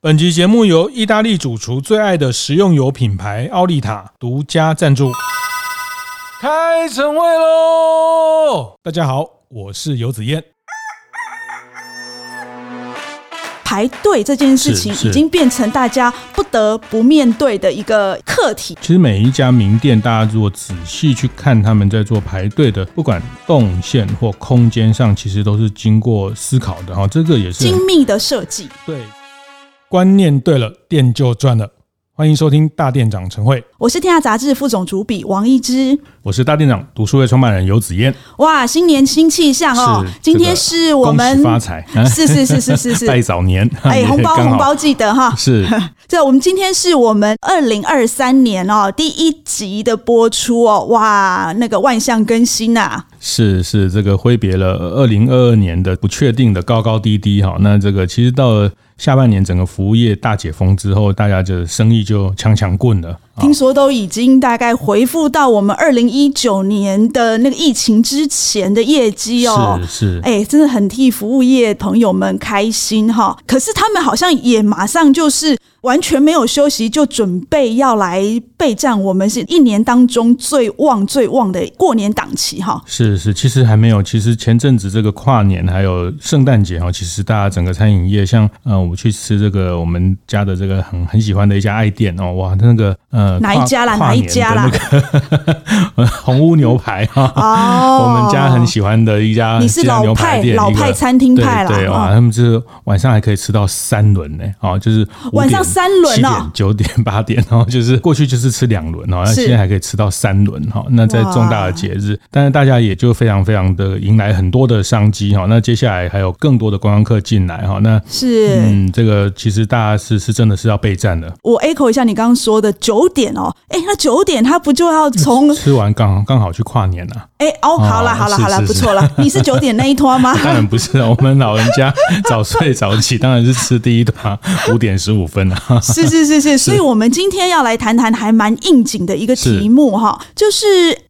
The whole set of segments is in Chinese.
本集节目由意大利主厨最爱的食用油品牌奥利塔独家赞助。开晨会喽！大家好，我是游子燕。排队这件事情已经变成大家不得不面对的一个课题。其实每一家名店，大家如果仔细去看他们在做排队的，不管动线或空间上，其实都是经过思考的哈。这个也是精密的设计。对。观念对了，店就赚了。欢迎收听大店长晨会，我是天下杂志副总主笔王一之，我是大店长读书会创办人游子燕。哇，新年新气象哦！今天是我们发财，是是是是是是 拜早年，哎，红包红包记得哈。是，这我们今天是我们二零二三年哦第一集的播出哦，哇，那个万象更新呐。是是，这个挥别了二零二二年的不确定的高高低低哈。那这个其实到了。下半年整个服务业大解封之后，大家就生意就强强棍了。听说都已经大概回复到我们二零一九年的那个疫情之前的业绩哦。是是，哎，真的很替服务业朋友们开心哈。可是他们好像也马上就是。完全没有休息，就准备要来备战。我们是一年当中最旺、最旺的过年档期，哈。是是，其实还没有。其实前阵子这个跨年还有圣诞节，哈，其实大家整个餐饮业，像呃，我去吃这个我们家的这个很很喜欢的一家爱店哦，哇，那个呃，哪一家啦？哪一家啦？红屋牛排哈，哦，我们家很喜欢的一家，你是老派老派餐厅派啦，对哇，他们是晚上还可以吃到三轮呢，哦，就是晚上。三轮哦，九点八点然后，就是过去就是吃两轮哦，那现在还可以吃到三轮哈。那在重大的节日，但是大家也就非常非常的迎来很多的商机哈。那接下来还有更多的观光客进来哈。那是嗯，这个其实大家是是真的是要备战的。我 echo 一下你刚刚说的九点哦，哎，那九点他不就要从吃完刚好刚好去跨年了？哎哦，好了好了好了，不错了。你是九点那一摊吗？当然不是，我们老人家早睡早起，当然是吃第一摊，五点十五分啊。是是是是，所以我们今天要来谈谈还蛮应景的一个题目哈，就是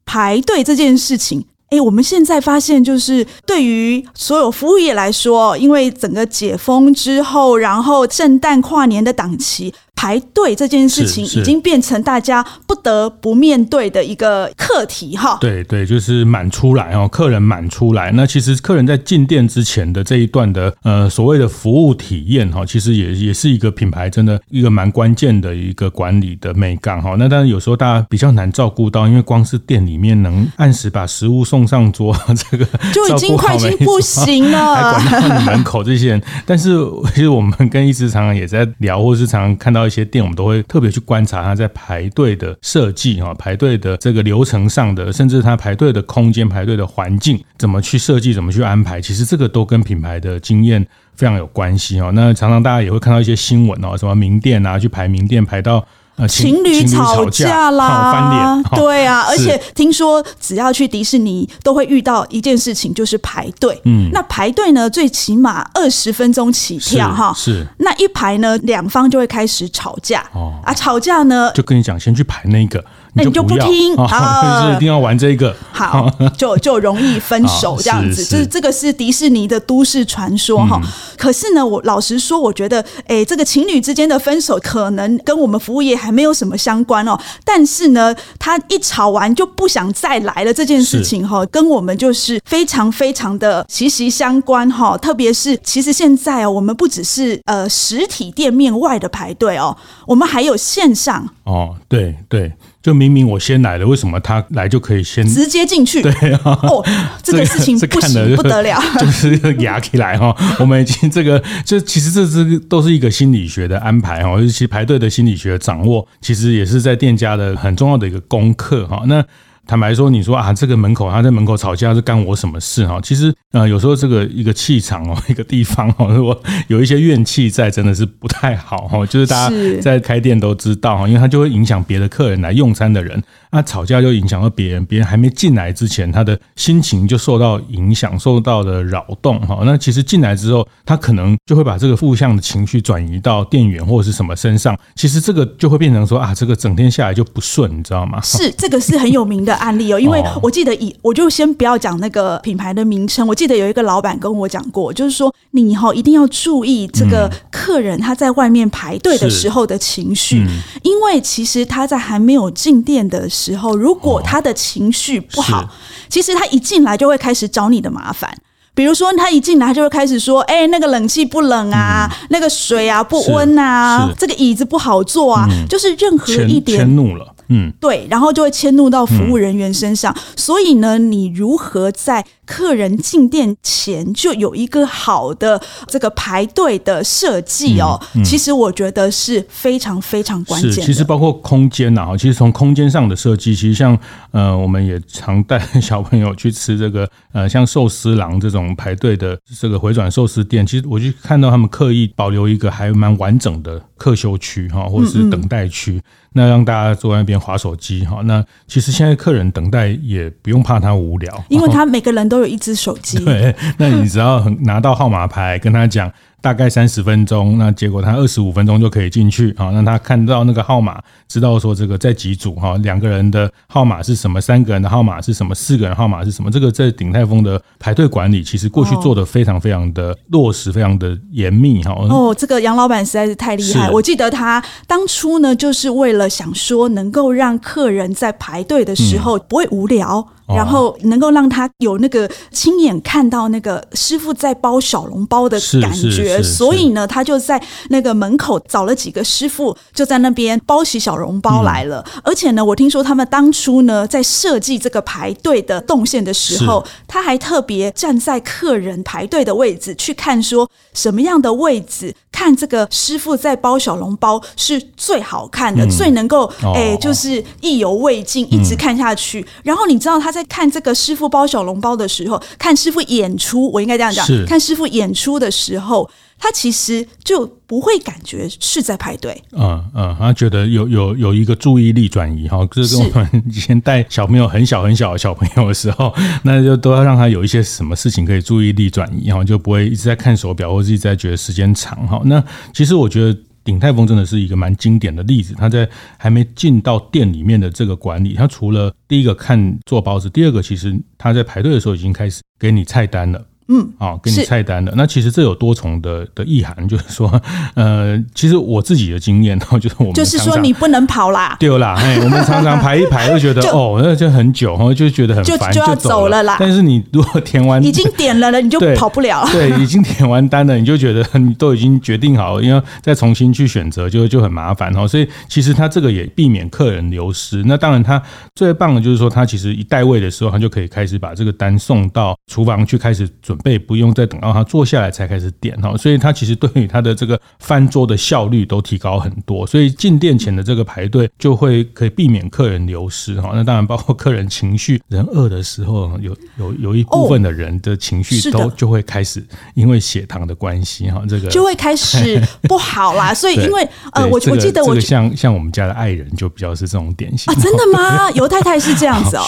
排队这件事情。哎，我们现在发现，就是对于所有服务业来说，因为整个解封之后，然后圣诞跨年的档期。排队这件事情已经变成大家不得不面对的一个课题哈。对对，就是满出来哦，客人满出来。那其实客人在进店之前的这一段的呃所谓的服务体验哈，其实也也是一个品牌真的一个蛮关键的一个管理的美感哈。那当然有时候大家比较难照顾到，因为光是店里面能按时把食物送上桌，这个就已经快已经不行了，还管到你门口这些人。但是其实我们跟一直常常也在聊，或是常常看到。一些店，我们都会特别去观察它在排队的设计啊，排队的这个流程上的，甚至它排队的空间、排队的环境怎么去设计、怎么去安排，其实这个都跟品牌的经验非常有关系哦。那常常大家也会看到一些新闻哦，什么名店啊，去排名店排到。情侣吵架啦，翻脸，对啊，而且听说只要去迪士尼，都会遇到一件事情，就是排队。嗯，那排队呢，最起码二十分钟起跳哈。是，那一排呢，两方就会开始吵架。哦，啊，吵架呢，就跟你讲，先去排那个。那你就不听啊？就是一定要玩这个，好，就就容易分手这样子。就是这个是迪士尼的都市传说哈。可是呢，我老实说，我觉得，哎，这个情侣之间的分手可能跟我们服务业还没有什么相关哦。但是呢，他一吵完就不想再来了这件事情哈，跟我们就是非常非常的息息相关哈。特别是，其实现在哦，我们不只是呃实体店面外的排队哦，我们还有线上哦，对对。就明明我先来了，为什么他来就可以先直接进去？对啊，哦，这个事情不行，不得了，就是压起来哈。我们已经这个，就其实这是都是一个心理学的安排哈，尤其排队的心理学掌握，其实也是在店家的很重要的一个功课哈。那。坦白说，你说啊，这个门口他在门口吵架是干我什么事哈？其实呃，有时候这个一个气场哦，一个地方哦，如果有一些怨气在，真的是不太好哈。就是大家在开店都知道哈，因为他就会影响别的客人来用餐的人。那吵架就影响到别人，别人还没进来之前，他的心情就受到影响，受到了扰动哈。那其实进来之后，他可能就会把这个负向的情绪转移到店员或者是什么身上。其实这个就会变成说啊，这个整天下来就不顺，你知道吗？是这个是很有名的。案例哦，因为我记得以我就先不要讲那个品牌的名称，我记得有一个老板跟我讲过，就是说你以后一定要注意这个客人他在外面排队的时候的情绪，因为其实他在还没有进店的时候，如果他的情绪不好，其实他一进来就会开始找你的麻烦。比如说，他一进来，他就会开始说：“哎、欸，那个冷气不冷啊，嗯、那个水啊不温啊，这个椅子不好坐啊，嗯、就是任何一点迁怒了。”嗯，对，然后就会迁怒到服务人员身上。嗯、所以呢，你如何在客人进店前就有一个好的这个排队的设计哦？嗯嗯、其实我觉得是非常非常关键的。其实包括空间呐，其实从空间上的设计，其实像呃，我们也常带小朋友去吃这个 呃，像寿司郎这种排队的这个回转寿司店，其实我就看到他们刻意保留一个还蛮完整的客休区哈，或者是等待区。那让大家坐在那边划手机哈，那其实现在客人等待也不用怕他无聊，因为他每个人都有一只手机。对，那你只要拿到号码牌，跟他讲。大概三十分钟，那结果他二十五分钟就可以进去啊。那他看到那个号码，知道说这个在几组哈，两个人的号码是什么，三个人的号码是什么，四个人号码是什么。这个在鼎泰丰的排队管理，其实过去做的非常非常的落实，非常的严密哈。哦，这个杨老板实在是太厉害。我记得他当初呢，就是为了想说能够让客人在排队的时候不会无聊。然后能够让他有那个亲眼看到那个师傅在包小笼包的感觉，所以呢，他就在那个门口找了几个师傅，就在那边包起小笼包来了。嗯、而且呢，我听说他们当初呢，在设计这个排队的动线的时候，他还特别站在客人排队的位置去看，说什么样的位置看这个师傅在包小笼包是最好看的，嗯、最能够哎，就是意犹未尽，一直看下去。嗯、然后你知道他在。在看这个师傅包小笼包的时候，看师傅演出，我应该这样讲：是看师傅演出的时候，他其实就不会感觉是在排队。嗯嗯，他觉得有有有一个注意力转移哈，就是跟我们以前带小朋友很小很小的小朋友的时候，那就都要让他有一些什么事情可以注意力转移哈，就不会一直在看手表或者一直在觉得时间长哈。那其实我觉得。鼎泰丰真的是一个蛮经典的例子，他在还没进到店里面的这个管理，他除了第一个看做包子，第二个其实他在排队的时候已经开始给你菜单了。嗯，啊，给你菜单的。那其实这有多重的的意涵，就是说，呃，其实我自己的经验，就是我们就是说你不能跑啦，对啦，哎，我们常常排一排，就觉得哦，那就很久，然后就觉得很烦，就要走了啦。但是你如果填完，已经点了了，你就跑不了。对，已经点完单了，你就觉得你都已经决定好了，因为再重新去选择就就很麻烦哦。所以其实他这个也避免客人流失。那当然，他最棒的就是说，他其实一带位的时候，他就可以开始把这个单送到厨房去开始准备，不用再等到他坐下来才开始点哈，所以他其实对于他的这个翻桌的效率都提高很多，所以进店前的这个排队就会可以避免客人流失哈。那当然包括客人情绪，人饿的时候有有有一部分的人的情绪都就会开始因为血糖的关系哈，这个就会开始不好啦。所以因为呃，我我记得我像像我们家的爱人就比较是这种典型啊，真的吗？尤太太是这样子哦，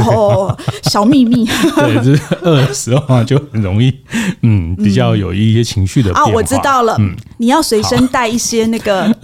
哦，小秘密，对，就是饿的时候啊就很容易。嗯，比较有一些情绪的啊，我知道了。嗯，你要随身带一些那个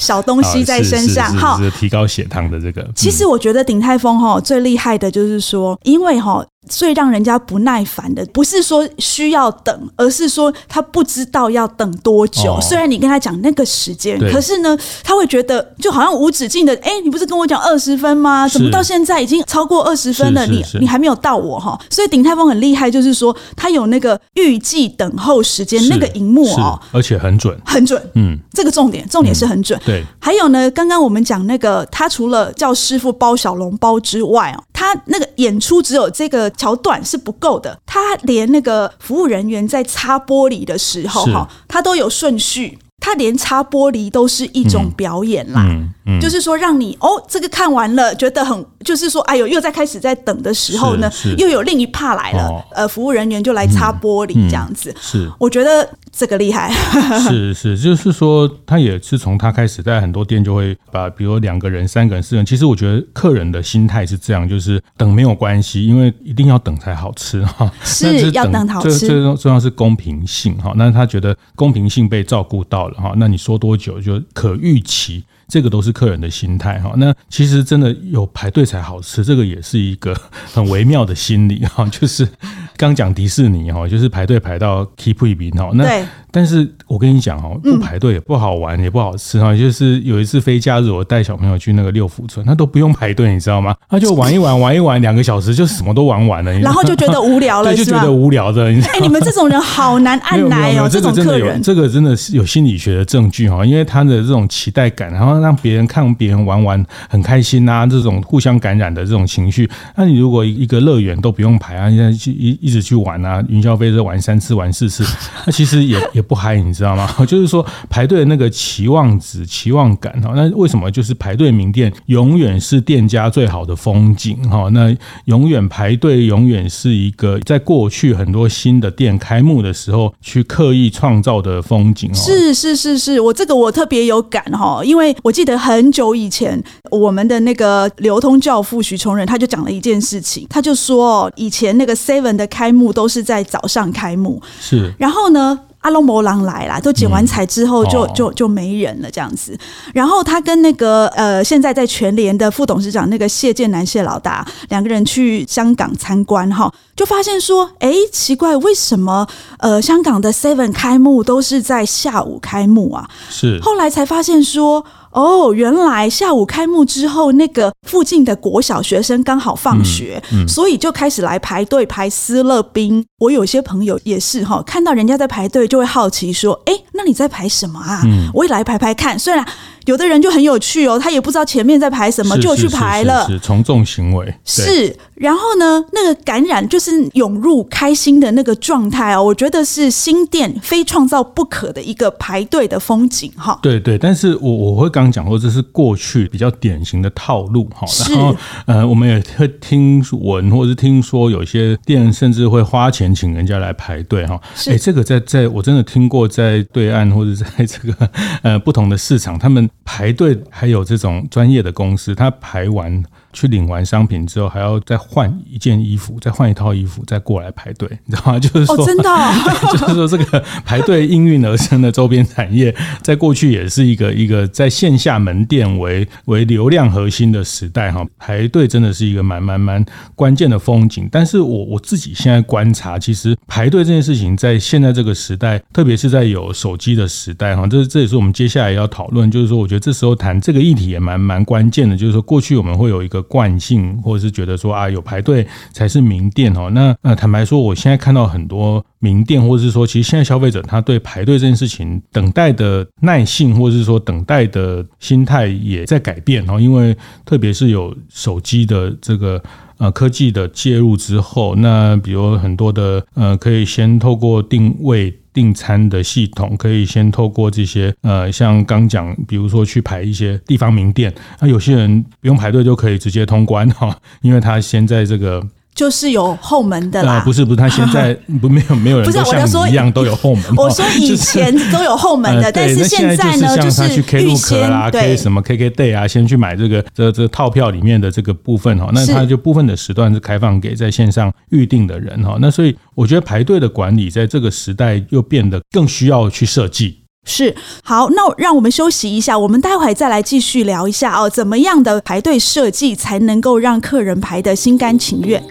小东西在身上，好，提高血糖的这个。其实我觉得鼎泰丰哈最厉害的就是说，因为哈。最让人家不耐烦的，不是说需要等，而是说他不知道要等多久。哦、虽然你跟他讲那个时间，可是呢，他会觉得就好像无止境的。哎，你不是跟我讲二十分吗？怎么到现在已经超过二十分了？你你还没有到我哈。所以鼎泰丰很厉害，就是说他有那个预计等候时间那个荧幕哦，而且很准，很准。嗯，这个重点重点是很准。嗯、对，还有呢，刚刚我们讲那个，他除了叫师傅包小笼包之外哦，他那个演出只有这个。桥段是不够的，他连那个服务人员在擦玻璃的时候，哈，他都有顺序。他连擦玻璃都是一种表演啦，嗯嗯嗯、就是说让你哦，这个看完了觉得很，就是说哎呦，又在开始在等的时候呢，又有另一帕来了，哦、呃，服务人员就来擦玻璃这样子。嗯嗯、是，我觉得这个厉害，是是，就是说他也是从他开始，在很多店就会把，比如两个人、三个人、四个人。其实我觉得客人的心态是这样，就是等没有关系，因为一定要等才好吃哈。是要等好吃，最最重要是公平性哈。那他觉得公平性被照顾到了哈，那你说多久就可预期。这个都是客人的心态哈，那其实真的有排队才好吃，这个也是一个很微妙的心理哈。就是刚讲迪士尼哈，就是排队排到 keep 一名哈。那但是我跟你讲哈，不排队也不好玩，也不好吃哈。就是有一次非假日，我带小朋友去那个六福村，他都不用排队，你知道吗？他就玩一玩，玩一玩，两个小时就什么都玩完了，然后就觉得无聊了，就觉得无聊的。哎，你们这种人好难按耐哦，这个真的有，这个真的是有心理学的证据哈，因为他的这种期待感，然后。让别人看别人玩玩很开心啊，这种互相感染的这种情绪。那你如果一个乐园都不用排啊，现在去一一直去玩啊，云霄飞车玩三次玩四次，那其实也也不嗨，你知道吗？就是说排队的那个期望值、期望感哈。那为什么就是排队名店永远是店家最好的风景哈？那永远排队永远是一个在过去很多新的店开幕的时候去刻意创造的风景。是是是是，我这个我特别有感哈，因为我。记得很久以前，我们的那个流通教父许崇仁他就讲了一件事情，他就说，以前那个 Seven 的开幕都是在早上开幕，是，然后呢，阿龙摩狼来啦，都剪完彩之后就、嗯哦、就就没人了这样子。然后他跟那个呃，现在在全联的副董事长那个谢建南谢老大两个人去香港参观哈，就发现说，哎，奇怪，为什么呃香港的 Seven 开幕都是在下午开幕啊？是，后来才发现说。哦，原来下午开幕之后，那个附近的国小学生刚好放学，嗯嗯、所以就开始来排队排斯乐冰。我有些朋友也是哈，看到人家在排队，就会好奇说：“哎，那你在排什么啊？嗯、我也来排排看。”虽然。有的人就很有趣哦，他也不知道前面在排什么，就去排了。是从众行为。是，然后呢，那个感染就是涌入开心的那个状态哦，我觉得是新店非创造不可的一个排队的风景哈。对对，但是我我会刚刚讲过，这是过去比较典型的套路哈。然后呃，我们也会听闻或者是听说有些店甚至会花钱请人家来排队哈。哎，这个在在我真的听过，在对岸或者在这个呃不同的市场，他们。排队还有这种专业的公司，他排完去领完商品之后，还要再换一件衣服，再换一套衣服，再过来排队，你知道吗？就是说，哦、真的、哦，就是说，这个排队应运而生的周边产业，在过去也是一个一个在线下门店为为流量核心的时代哈。排队真的是一个蛮蛮蛮关键的风景。但是我我自己现在观察，其实排队这件事情在现在这个时代，特别是在有手机的时代哈，这这也是我们接下来要讨论，就是说，我觉得这时候谈这个议题也蛮蛮关键的，就是说，过去我们会有一个。惯性，或者是觉得说啊，有排队才是名店哦。那呃，坦白说，我现在看到很多名店，或者是说，其实现在消费者他对排队这件事情等待的耐性，或者是说等待的心态也在改变哦。因为特别是有手机的这个呃科技的介入之后，那比如很多的呃，可以先透过定位。订餐的系统可以先透过这些呃，像刚讲，比如说去排一些地方名店，那有些人不用排队就可以直接通关哈，因为他先在这个。就是有后门的啦，不是不是，他现在 不没有没有人都像你一样都有后门。我说以前都有后门的，但是现在呢，就是他去 Klook 啦，K 什么 KKday 啊，先去买这个这这套票里面的这个部分哈，那他就部分的时段是开放给在线上预定的人哈，那所以我觉得排队的管理在这个时代又变得更需要去设计。是，好，那让我们休息一下，我们待会再来继续聊一下哦，怎么样的排队设计才能够让客人排得心甘情愿？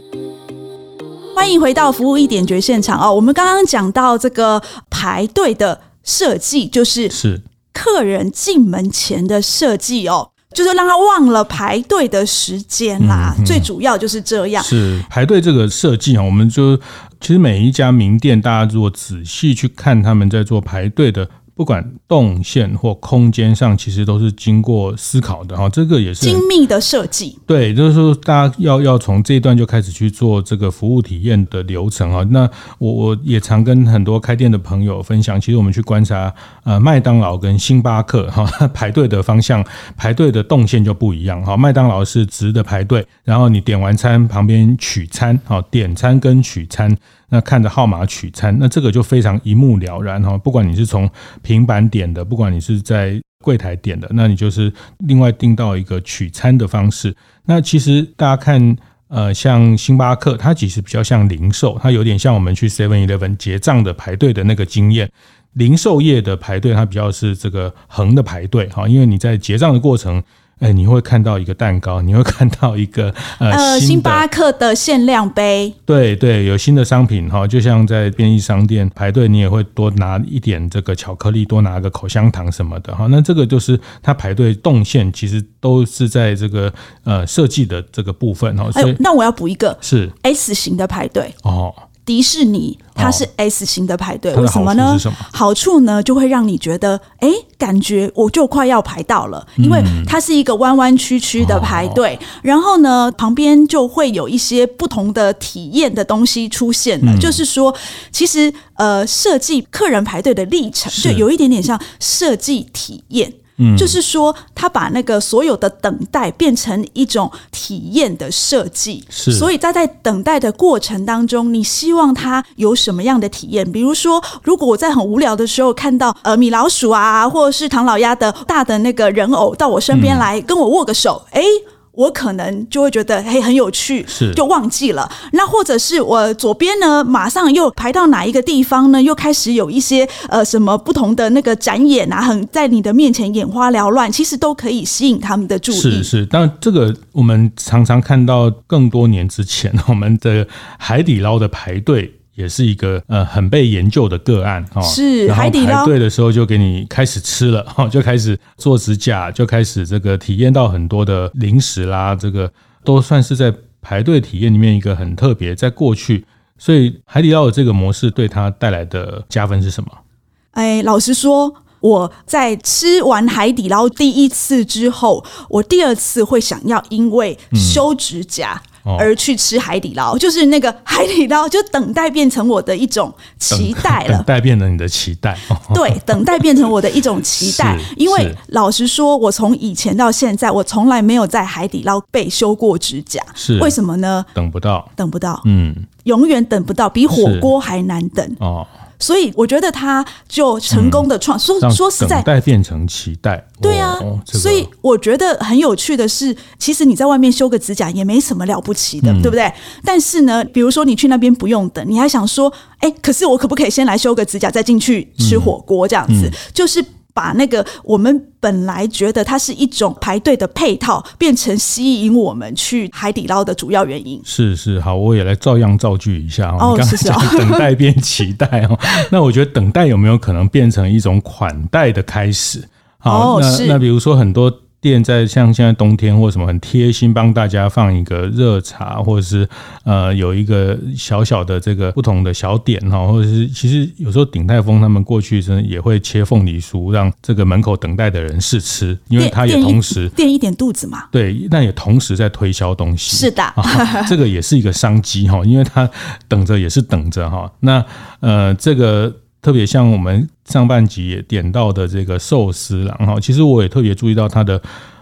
欢迎回到服务一点绝现场哦，我们刚刚讲到这个排队的设计，就是是客人进门前的设计哦，就是让他忘了排队的时间啦，嗯嗯、最主要就是这样。是排队这个设计啊，我们就其实每一家名店，大家如果仔细去看他们在做排队的。不管动线或空间上，其实都是经过思考的哈。这个也是精密的设计。对，就是说，大家要要从这一段就开始去做这个服务体验的流程啊。那我我也常跟很多开店的朋友分享，其实我们去观察呃麦当劳跟星巴克哈排队的方向、排队的动线就不一样哈。麦当劳是直的排队，然后你点完餐旁边取餐，好点餐跟取餐。那看着号码取餐，那这个就非常一目了然哈。不管你是从平板点的，不管你是在柜台点的，那你就是另外订到一个取餐的方式。那其实大家看，呃，像星巴克，它其实比较像零售，它有点像我们去 Seven Eleven 结账的排队的那个经验。零售业的排队，它比较是这个横的排队哈，因为你在结账的过程。哎，你会看到一个蛋糕，你会看到一个呃，呃星巴克的限量杯。对对，有新的商品哈，就像在便利商店排队，你也会多拿一点这个巧克力，多拿个口香糖什么的哈。那这个就是它排队动线，其实都是在这个呃设计的这个部分哈。所以、哎、那我要补一个是 S 型的排队哦。迪士尼它是 S 型的排队，哦、为什么呢？好处呢，就会让你觉得，哎，感觉我就快要排到了，因为它是一个弯弯曲曲的排队，嗯、然后呢，旁边就会有一些不同的体验的东西出现了。嗯、就是说，其实呃，设计客人排队的历程，就有一点点像设计体验。嗯，就是说，他把那个所有的等待变成一种体验的设计，是。所以，他在等待的过程当中，你希望他有什么样的体验？比如说，如果我在很无聊的时候看到呃米老鼠啊，或者是唐老鸭的大的那个人偶到我身边来跟我握个手，哎、嗯。我可能就会觉得嘿很有趣，是就忘记了。那或者是我左边呢，马上又排到哪一个地方呢？又开始有一些呃什么不同的那个展演啊，很在你的面前眼花缭乱，其实都可以吸引他们的注意。是是，但这个我们常常看到更多年之前 我们的海底捞的排队。也是一个呃很被研究的个案哈，是海底捞排队的时候就给你开始吃了 哈，就开始做指甲，就开始这个体验到很多的零食啦，这个都算是在排队体验里面一个很特别。在过去，所以海底捞的这个模式对它带来的加分是什么？哎，老实说，我在吃完海底捞第一次之后，我第二次会想要因为修指甲。嗯而去吃海底捞，就是那个海底捞，就等待变成我的一种期待了。等待变成你的期待，对，等待变成我的一种期待。因为老实说，我从以前到现在，我从来没有在海底捞被修过指甲。是为什么呢？等不到，等不到，嗯，永远等不到，比火锅还难等哦。所以我觉得他就成功的创说说实在，等待变成期待，对啊。所以我觉得很有趣的是，其实你在外面修个指甲也没什么了不起的，对不对？但是呢，比如说你去那边不用等，你还想说，哎，可是我可不可以先来修个指甲，再进去吃火锅这样子？就是。把那个我们本来觉得它是一种排队的配套，变成吸引我们去海底捞的主要原因。是是，好，我也来照样造句一下哦。刚才讲等待变期待哦，那我觉得等待有没有可能变成一种款待的开始？好，那那比如说很多。店在像现在冬天或什么很贴心帮大家放一个热茶，或者是呃有一个小小的这个不同的小点哈，或者是其实有时候鼎泰丰他们过去真的也会切凤梨酥让这个门口等待的人试吃，因为他也同时垫一点肚子嘛。对，那也同时在推销东西。是的，这个也是一个商机哈，因为他等着也是等着哈。那呃这个。特别像我们上半集也点到的这个寿司郎哈，其实我也特别注意到它的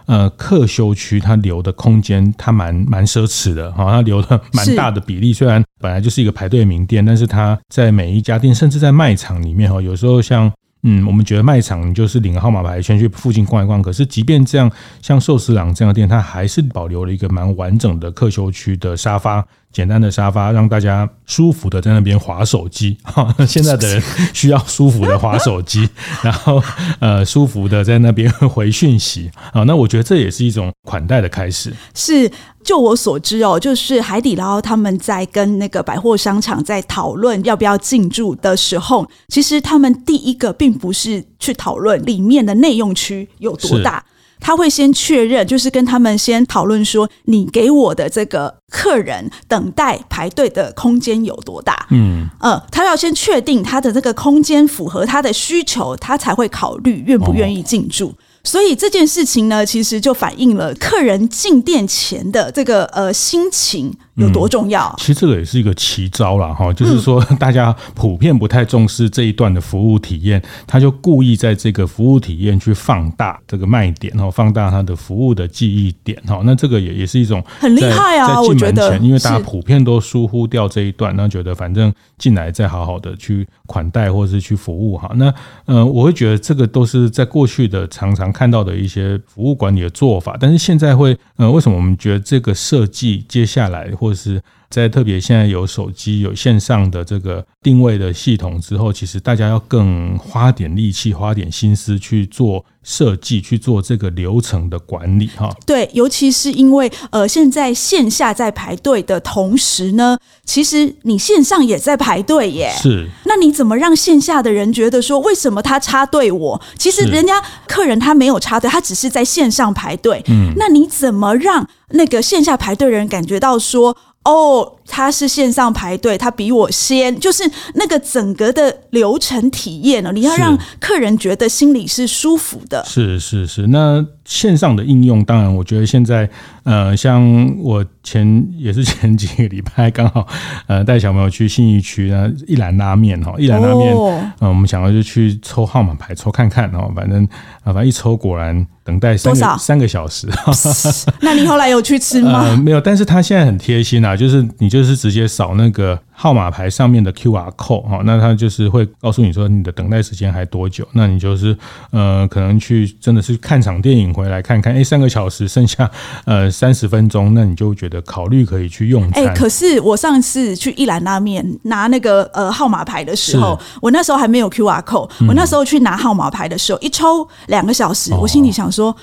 呃客休区，它留的空间它蛮蛮奢侈的哈，它留了蛮大的比例。虽然本来就是一个排队名店，但是它在每一家店，甚至在卖场里面哈，有时候像嗯，我们觉得卖场你就是领个号码牌先去附近逛一逛，可是即便这样，像寿司郎这样的店，它还是保留了一个蛮完整的客休区的沙发。简单的沙发，让大家舒服的在那边划手机。现在的人需要舒服的划手机，然后呃舒服的在那边回讯息。啊，那我觉得这也是一种款待的开始。是，就我所知哦，就是海底捞他们在跟那个百货商场在讨论要不要进驻的时候，其实他们第一个并不是去讨论里面的内用区有多大。他会先确认，就是跟他们先讨论说，你给我的这个客人等待排队的空间有多大？嗯，呃，他要先确定他的这个空间符合他的需求，他才会考虑愿不愿意进驻。哦所以这件事情呢，其实就反映了客人进店前的这个呃心情有多重要。嗯、其实这个也是一个奇招啦，哈，就是说 大家普遍不太重视这一段的服务体验，他就故意在这个服务体验去放大这个卖点，哈，放大他的服务的记忆点，哈，那这个也也是一种很厉害啊，我觉得，因为大家普遍都疏忽掉这一段，那觉得反正进来再好好的去款待或者是去服务，哈，那呃，我会觉得这个都是在过去的常常看到的一些服务管理的做法，但是现在会，呃，为什么我们觉得这个设计接下来或者是？在特别现在有手机、有线上的这个定位的系统之后，其实大家要更花点力气、花点心思去做设计、去做这个流程的管理，哈。对，尤其是因为呃，现在线下在排队的同时呢，其实你线上也在排队耶。是。那你怎么让线下的人觉得说，为什么他插队我？其实人家客人他没有插队，他只是在线上排队。嗯。那你怎么让那个线下排队的人感觉到说？哦，他是线上排队，他比我先，就是那个整个的流程体验呢，你要让客人觉得心里是舒服的。是是是，那线上的应用，当然，我觉得现在，呃，像我前也是前几个礼拜刚好，呃，带小朋友去信义区呢，一兰拉面哈，一兰拉面，嗯、呃，我们想要就去抽号码牌，抽看看哦，反正啊，反正一抽果然。等待三个三个小时，那你后来有去吃吗？呃，没有，但是他现在很贴心啊，就是你就是直接扫那个。号码牌上面的 QR code 哈，那它就是会告诉你说你的等待时间还多久，那你就是呃可能去真的是看场电影回来看看，哎、欸、三个小时剩下 呃三十分钟，那你就觉得考虑可以去用餐。哎、欸，可是我上次去一兰拉面拿那个呃号码牌的时候，我那时候还没有 QR code，我那时候去拿号码牌的时候，一抽两个小时，我心里想说。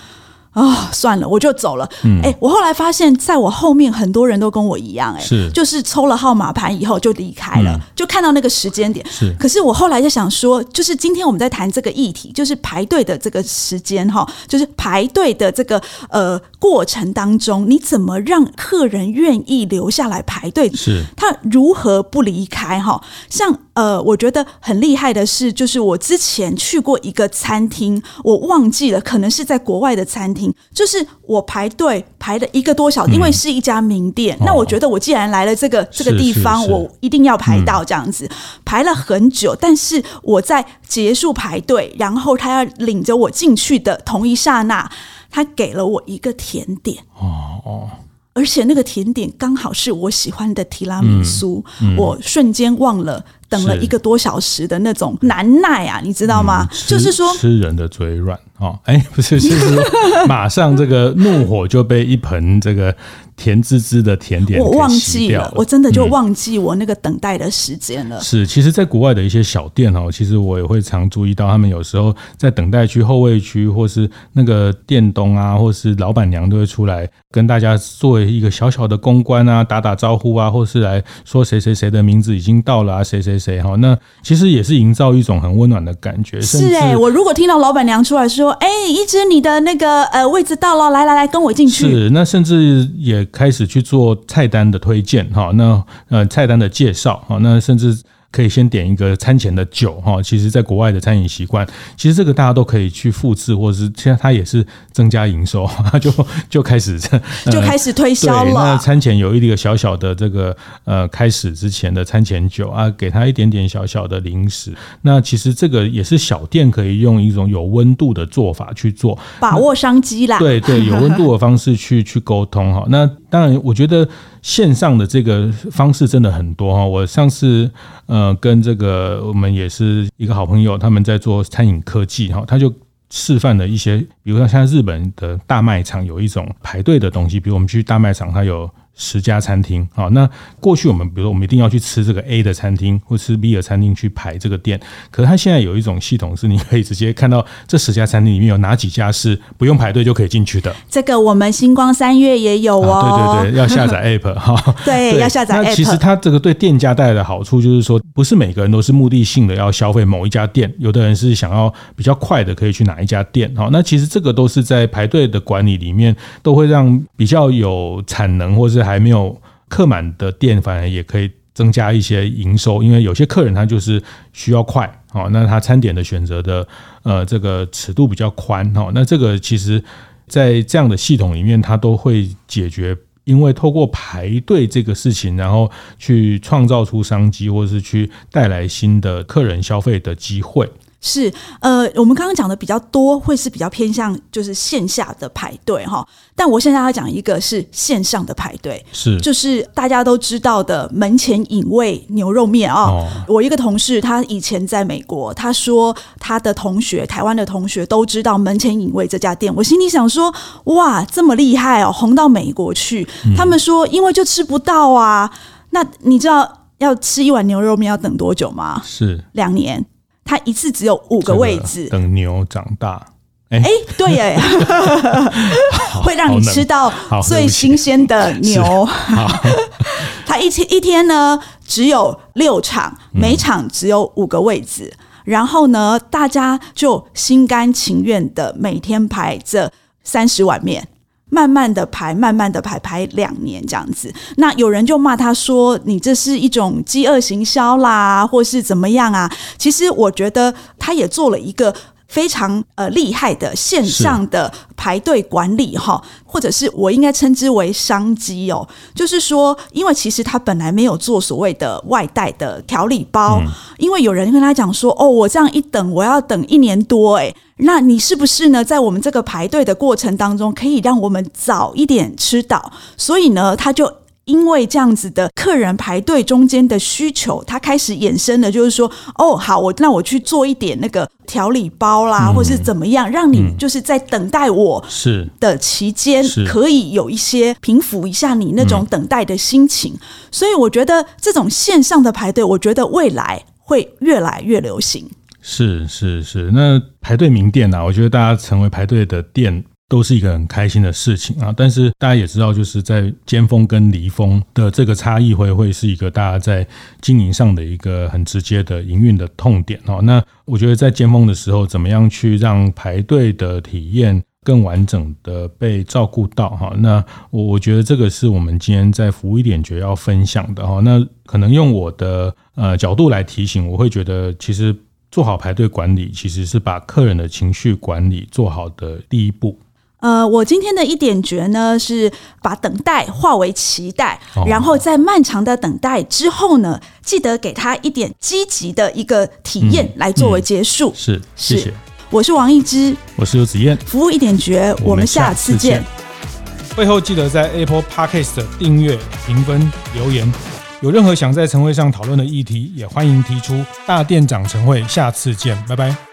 啊、哦，算了，我就走了。哎、嗯欸，我后来发现，在我后面很多人都跟我一样、欸，哎，是，就是抽了号码牌以后就离开了，嗯、就看到那个时间点。是，可是我后来就想说，就是今天我们在谈这个议题，就是排队的这个时间哈，就是排队的这个呃过程当中，你怎么让客人愿意留下来排队？是，他如何不离开？哈，像。呃，我觉得很厉害的是，就是我之前去过一个餐厅，我忘记了，可能是在国外的餐厅，就是我排队排了一个多小时，因为是一家名店。嗯、那我觉得我既然来了这个这个地方，我一定要排到这样子，排了很久。但是我在结束排队，然后他要领着我进去的同一刹那，他给了我一个甜点。哦哦。而且那个甜点刚好是我喜欢的提拉米苏，嗯嗯、我瞬间忘了等了一个多小时的那种难耐啊，你知道吗？嗯、就是说吃人的嘴软哦，哎，不是，就是说马上这个怒火就被一盆这个。甜滋滋的甜点，我忘记了，我真的就忘记我那个等待的时间了。是，其实，在国外的一些小店哦，其实我也会常注意到，他们有时候在等待区、后卫区，或是那个店东啊，或是老板娘都会出来跟大家做一个小小的公关啊，打打招呼啊，或是来说谁谁谁的名字已经到了啊，谁谁谁哈。那其实也是营造一种很温暖的感觉。是哎，我如果听到老板娘出来说：“哎，一直你的那个呃位置到了，来来来，跟我进去。”是，那甚至也。开始去做菜单的推荐哈，那呃菜单的介绍哈，那甚至。可以先点一个餐前的酒哈，其实，在国外的餐饮习惯，其实这个大家都可以去复制，或者是现在它也是增加营收，就就开始就开始推销了。那餐前有一个小小的这个呃，开始之前的餐前酒啊，给他一点点小小的零食。那其实这个也是小店可以用一种有温度的做法去做，把握商机啦。对对，有温度的方式去去沟通哈。那当然，我觉得。线上的这个方式真的很多哈，我上次呃跟这个我们也是一个好朋友，他们在做餐饮科技哈，他就示范了一些，比如说像日本的大卖场有一种排队的东西，比如我们去大卖场，它有。十家餐厅，好，那过去我们比如说我们一定要去吃这个 A 的餐厅或吃 B 的餐厅去排这个店，可是它现在有一种系统是你可以直接看到这十家餐厅里面有哪几家是不用排队就可以进去的。这个我们星光三月也有哦。啊、对对对，要下载 App 哈。对，要下载 App。其实它这个对店家带来的好处就是说，不是每个人都是目的性的要消费某一家店，有的人是想要比较快的可以去哪一家店。好，那其实这个都是在排队的管理里面都会让比较有产能或是还没有客满的店，反而也可以增加一些营收，因为有些客人他就是需要快，好，那他餐点的选择的呃这个尺度比较宽，哈，那这个其实在这样的系统里面，它都会解决，因为透过排队这个事情，然后去创造出商机，或者是去带来新的客人消费的机会。是，呃，我们刚刚讲的比较多，会是比较偏向就是线下的排队哈。但我现在要讲一个是线上的排队，是，就是大家都知道的门前隐味牛肉面啊。哦，我一个同事，他以前在美国，他说他的同学，台湾的同学都知道门前隐味这家店。我心里想说，哇，这么厉害哦，红到美国去。他们说，因为就吃不到啊。那你知道要吃一碗牛肉面要等多久吗？是两年。它一次只有五个位置，等牛长大。哎、欸，对耶，会让你吃到最新鲜的牛。它一天一天呢只有六场，每场只有五个位置，嗯、然后呢，大家就心甘情愿的每天排这三十碗面。慢慢的排，慢慢的排，排两年这样子。那有人就骂他说：“你这是一种饥饿行销啦，或是怎么样啊？”其实我觉得他也做了一个非常呃厉害的线上的排队管理哈，或者是我应该称之为商机哦。就是说，因为其实他本来没有做所谓的外带的调理包，嗯、因为有人跟他讲说：“哦，我这样一等，我要等一年多。”诶。那你是不是呢？在我们这个排队的过程当中，可以让我们早一点吃到？所以呢，他就因为这样子的客人排队中间的需求，他开始衍生的，就是说，哦，好，我那我去做一点那个调理包啦，嗯、或是怎么样，让你就是在等待我是。的期间，可以有一些平复一下你那种等待的心情。所以我觉得这种线上的排队，我觉得未来会越来越流行。是是是，那排队名店啊，我觉得大家成为排队的店都是一个很开心的事情啊。但是大家也知道，就是在尖峰跟离峰的这个差异会会是一个大家在经营上的一个很直接的营运的痛点哦。那我觉得在尖峰的时候，怎么样去让排队的体验更完整的被照顾到哈？那我我觉得这个是我们今天在服务一点觉要分享的哈。那可能用我的呃角度来提醒，我会觉得其实。做好排队管理，其实是把客人的情绪管理做好的第一步。呃，我今天的一点诀呢，是把等待化为期待，哦、然后在漫长的等待之后呢，记得给他一点积极的一个体验来作为结束。嗯嗯、是，谢谢。我是王一之，我是游子燕，服务一点诀，我们下次见。会后记得在 Apple Podcast 订阅、评分、留言。有任何想在晨会上讨论的议题，也欢迎提出。大店长晨会，下次见，拜拜。